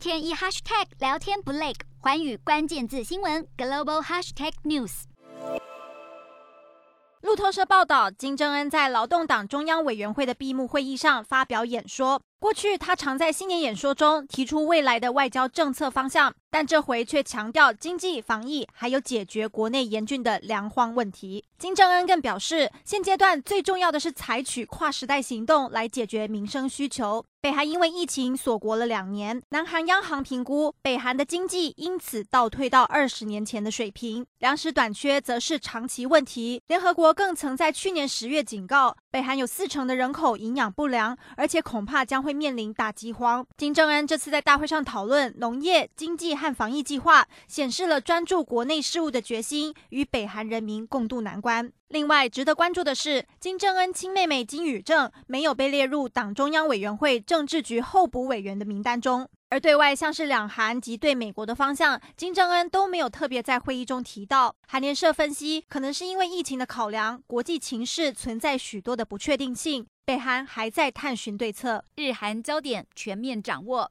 天一 hashtag 聊天不累，环宇关键字新闻 global hashtag news。路透社报道，金正恩在劳动党中央委员会的闭幕会议上发表演说。过去他常在新年演说中提出未来的外交政策方向，但这回却强调经济、防疫，还有解决国内严峻的粮荒问题。金正恩更表示，现阶段最重要的是采取跨时代行动来解决民生需求。北韩因为疫情锁国了两年，南韩央行评估北韩的经济因此倒退到二十年前的水平。粮食短缺则是长期问题。联合国更曾在去年十月警告，北韩有四成的人口营养不良，而且恐怕将会。面临大饥荒。金正恩这次在大会上讨论农业、经济和防疫计划，显示了专注国内事务的决心，与北韩人民共度难关。另外，值得关注的是，金正恩亲妹妹金宇正没有被列入党中央委员会政治局候补委员的名单中。而对外像是两韩及对美国的方向，金正恩都没有特别在会议中提到。韩联社分析，可能是因为疫情的考量，国际情势存在许多的不确定性。北韩还在探寻对策，日韩焦点全面掌握，